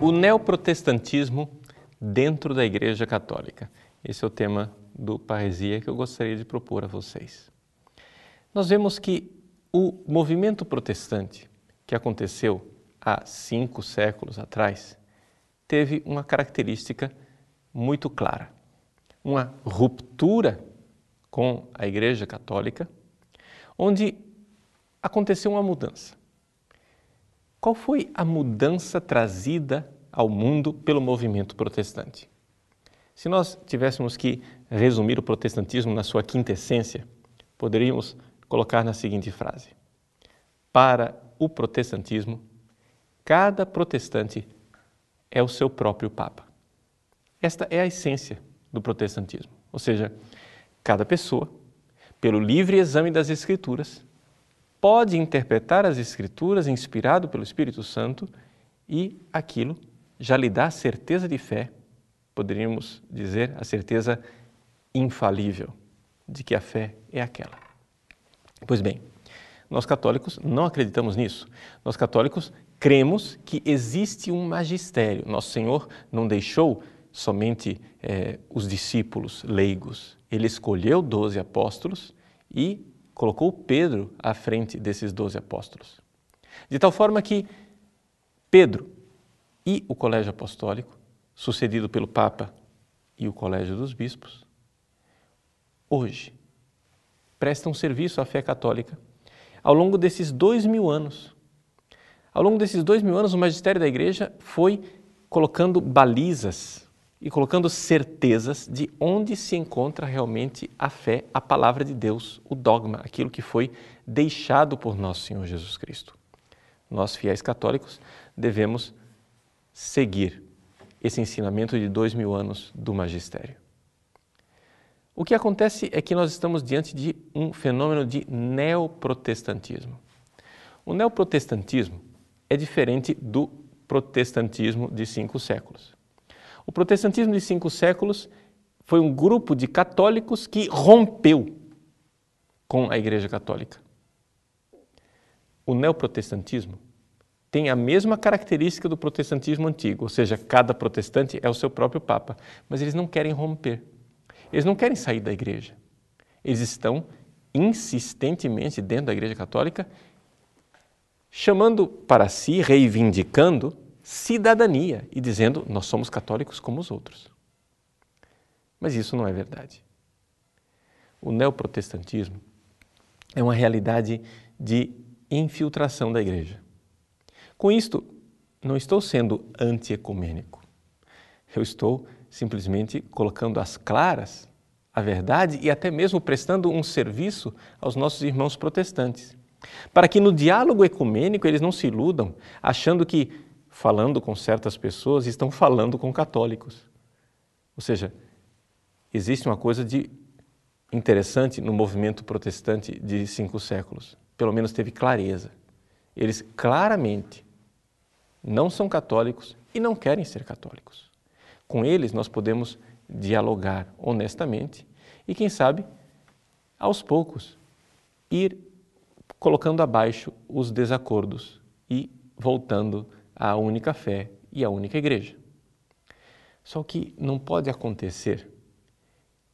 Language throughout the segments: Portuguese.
O neoprotestantismo dentro da Igreja Católica. Esse é o tema do Paresia que eu gostaria de propor a vocês. Nós vemos que o movimento protestante que aconteceu há cinco séculos atrás teve uma característica muito clara: uma ruptura com a Igreja Católica, onde aconteceu uma mudança. Qual foi a mudança trazida ao mundo pelo movimento protestante? Se nós tivéssemos que resumir o protestantismo na sua quinta essência, poderíamos colocar na seguinte frase: Para o protestantismo, cada protestante é o seu próprio Papa. Esta é a essência do protestantismo, ou seja, cada pessoa, pelo livre exame das Escrituras, pode interpretar as Escrituras inspirado pelo Espírito Santo e aquilo já lhe dá certeza de fé, poderíamos dizer a certeza infalível de que a fé é aquela. Pois bem, nós católicos não acreditamos nisso. Nós católicos cremos que existe um magistério. Nosso Senhor não deixou somente eh, os discípulos leigos. Ele escolheu doze apóstolos e colocou Pedro à frente desses doze apóstolos. De tal forma que Pedro e o colégio apostólico, sucedido pelo Papa e o colégio dos bispos, hoje prestam serviço à fé católica ao longo desses dois mil anos. Ao longo desses dois mil anos, o magistério da Igreja foi colocando balizas e colocando certezas de onde se encontra realmente a fé, a palavra de Deus, o dogma, aquilo que foi deixado por nosso Senhor Jesus Cristo. Nós, fiéis católicos, devemos seguir esse ensinamento de dois mil anos do magistério. O que acontece é que nós estamos diante de um fenômeno de neoprotestantismo. O neoprotestantismo é diferente do protestantismo de cinco séculos. O protestantismo de cinco séculos foi um grupo de católicos que rompeu com a Igreja Católica. O neoprotestantismo tem a mesma característica do protestantismo antigo, ou seja, cada protestante é o seu próprio Papa, mas eles não querem romper. Eles não querem sair da Igreja. Eles estão insistentemente dentro da Igreja Católica, chamando para si, reivindicando cidadania e dizendo nós somos católicos como os outros. Mas isso não é verdade. O neoprotestantismo é uma realidade de infiltração da igreja. Com isto, não estou sendo antiecumênico. Eu estou simplesmente colocando às claras a verdade e até mesmo prestando um serviço aos nossos irmãos protestantes, para que no diálogo ecumênico eles não se iludam achando que falando com certas pessoas estão falando com católicos. Ou seja, existe uma coisa de interessante no movimento protestante de cinco séculos. Pelo menos teve clareza. Eles claramente não são católicos e não querem ser católicos. Com eles nós podemos dialogar honestamente e, quem sabe, aos poucos, ir colocando abaixo os desacordos e voltando a única fé e a única igreja. Só que não pode acontecer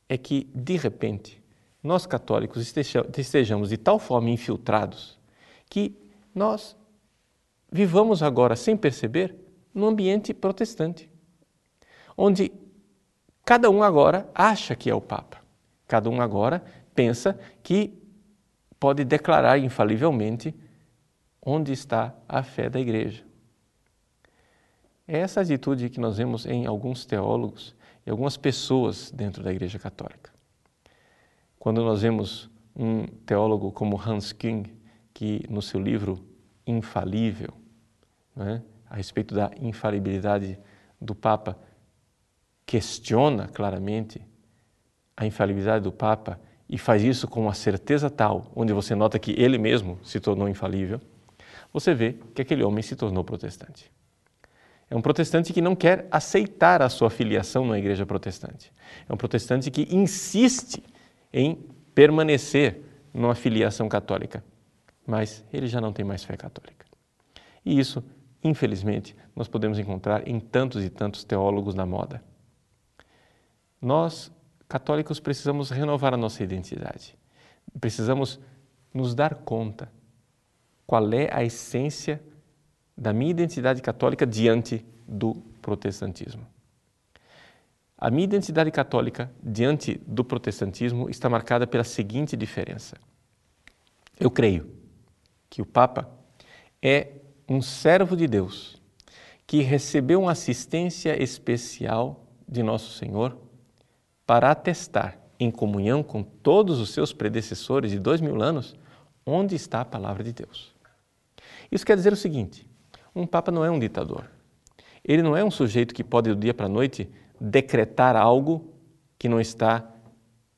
é que, de repente, nós católicos estejamos de tal forma infiltrados que nós vivamos agora, sem perceber, num ambiente protestante, onde cada um agora acha que é o Papa, cada um agora pensa que pode declarar infalivelmente onde está a fé da igreja. É essa atitude que nós vemos em alguns teólogos e algumas pessoas dentro da Igreja Católica. Quando nós vemos um teólogo como Hans King, que no seu livro Infalível, né, a respeito da infalibilidade do Papa, questiona claramente a infalibilidade do Papa e faz isso com uma certeza tal, onde você nota que ele mesmo se tornou infalível, você vê que aquele homem se tornou protestante. É um protestante que não quer aceitar a sua filiação na igreja protestante. É um protestante que insiste em permanecer numa filiação católica, mas ele já não tem mais fé católica. E isso, infelizmente, nós podemos encontrar em tantos e tantos teólogos na moda. Nós, católicos, precisamos renovar a nossa identidade. Precisamos nos dar conta qual é a essência da minha identidade católica diante do protestantismo. A minha identidade católica diante do protestantismo está marcada pela seguinte diferença. Eu creio que o Papa é um servo de Deus que recebeu uma assistência especial de Nosso Senhor para atestar, em comunhão com todos os seus predecessores de dois mil anos, onde está a palavra de Deus. Isso quer dizer o seguinte: um Papa não é um ditador. Ele não é um sujeito que pode, do dia para a noite, decretar algo que não está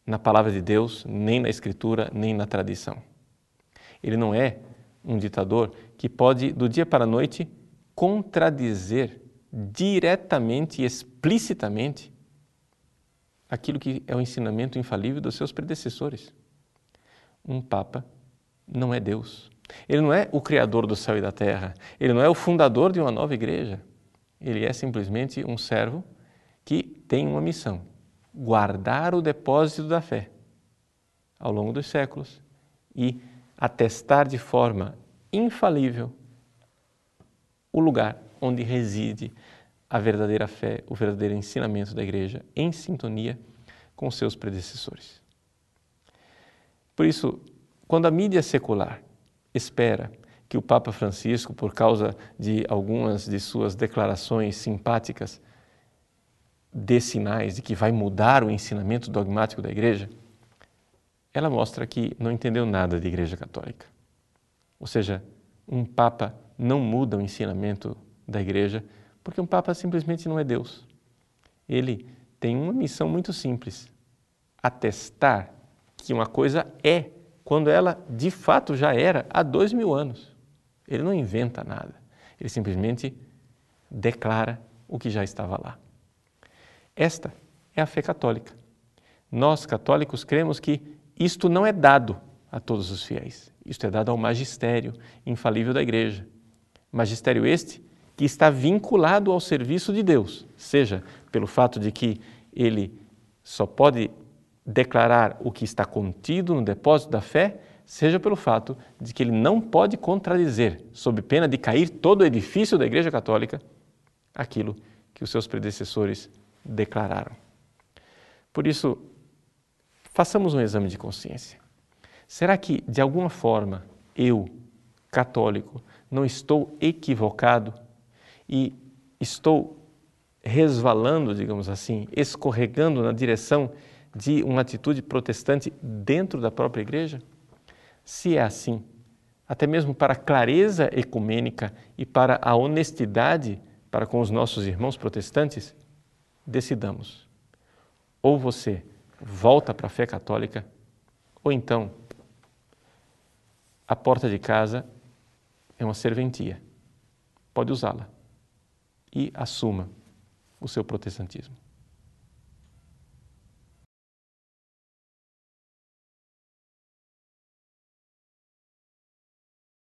na palavra de Deus, nem na Escritura, nem na tradição. Ele não é um ditador que pode, do dia para a noite, contradizer diretamente e explicitamente aquilo que é o ensinamento infalível dos seus predecessores. Um Papa não é Deus. Ele não é o Criador do céu e da terra. Ele não é o fundador de uma nova igreja. Ele é simplesmente um servo que tem uma missão: guardar o depósito da fé ao longo dos séculos e atestar de forma infalível o lugar onde reside a verdadeira fé, o verdadeiro ensinamento da igreja em sintonia com seus predecessores. Por isso, quando a mídia secular espera que o Papa Francisco, por causa de algumas de suas declarações simpáticas, dê sinais de que vai mudar o ensinamento dogmático da Igreja, ela mostra que não entendeu nada de Igreja Católica. Ou seja, um Papa não muda o ensinamento da Igreja, porque um Papa simplesmente não é Deus. Ele tem uma missão muito simples: atestar que uma coisa é quando ela de fato já era há dois mil anos. Ele não inventa nada, ele simplesmente declara o que já estava lá. Esta é a fé católica. Nós, católicos, cremos que isto não é dado a todos os fiéis, isto é dado ao magistério infalível da Igreja. Magistério este que está vinculado ao serviço de Deus, seja pelo fato de que ele só pode declarar o que está contido no depósito da fé, seja pelo fato de que ele não pode contradizer, sob pena de cair todo o edifício da Igreja Católica, aquilo que os seus predecessores declararam. Por isso, façamos um exame de consciência. Será que, de alguma forma, eu, católico, não estou equivocado e estou resvalando, digamos assim, escorregando na direção de uma atitude protestante dentro da própria igreja? Se é assim, até mesmo para a clareza ecumênica e para a honestidade para com os nossos irmãos protestantes, decidamos. Ou você volta para a fé católica, ou então a porta de casa é uma serventia. Pode usá-la e assuma o seu protestantismo.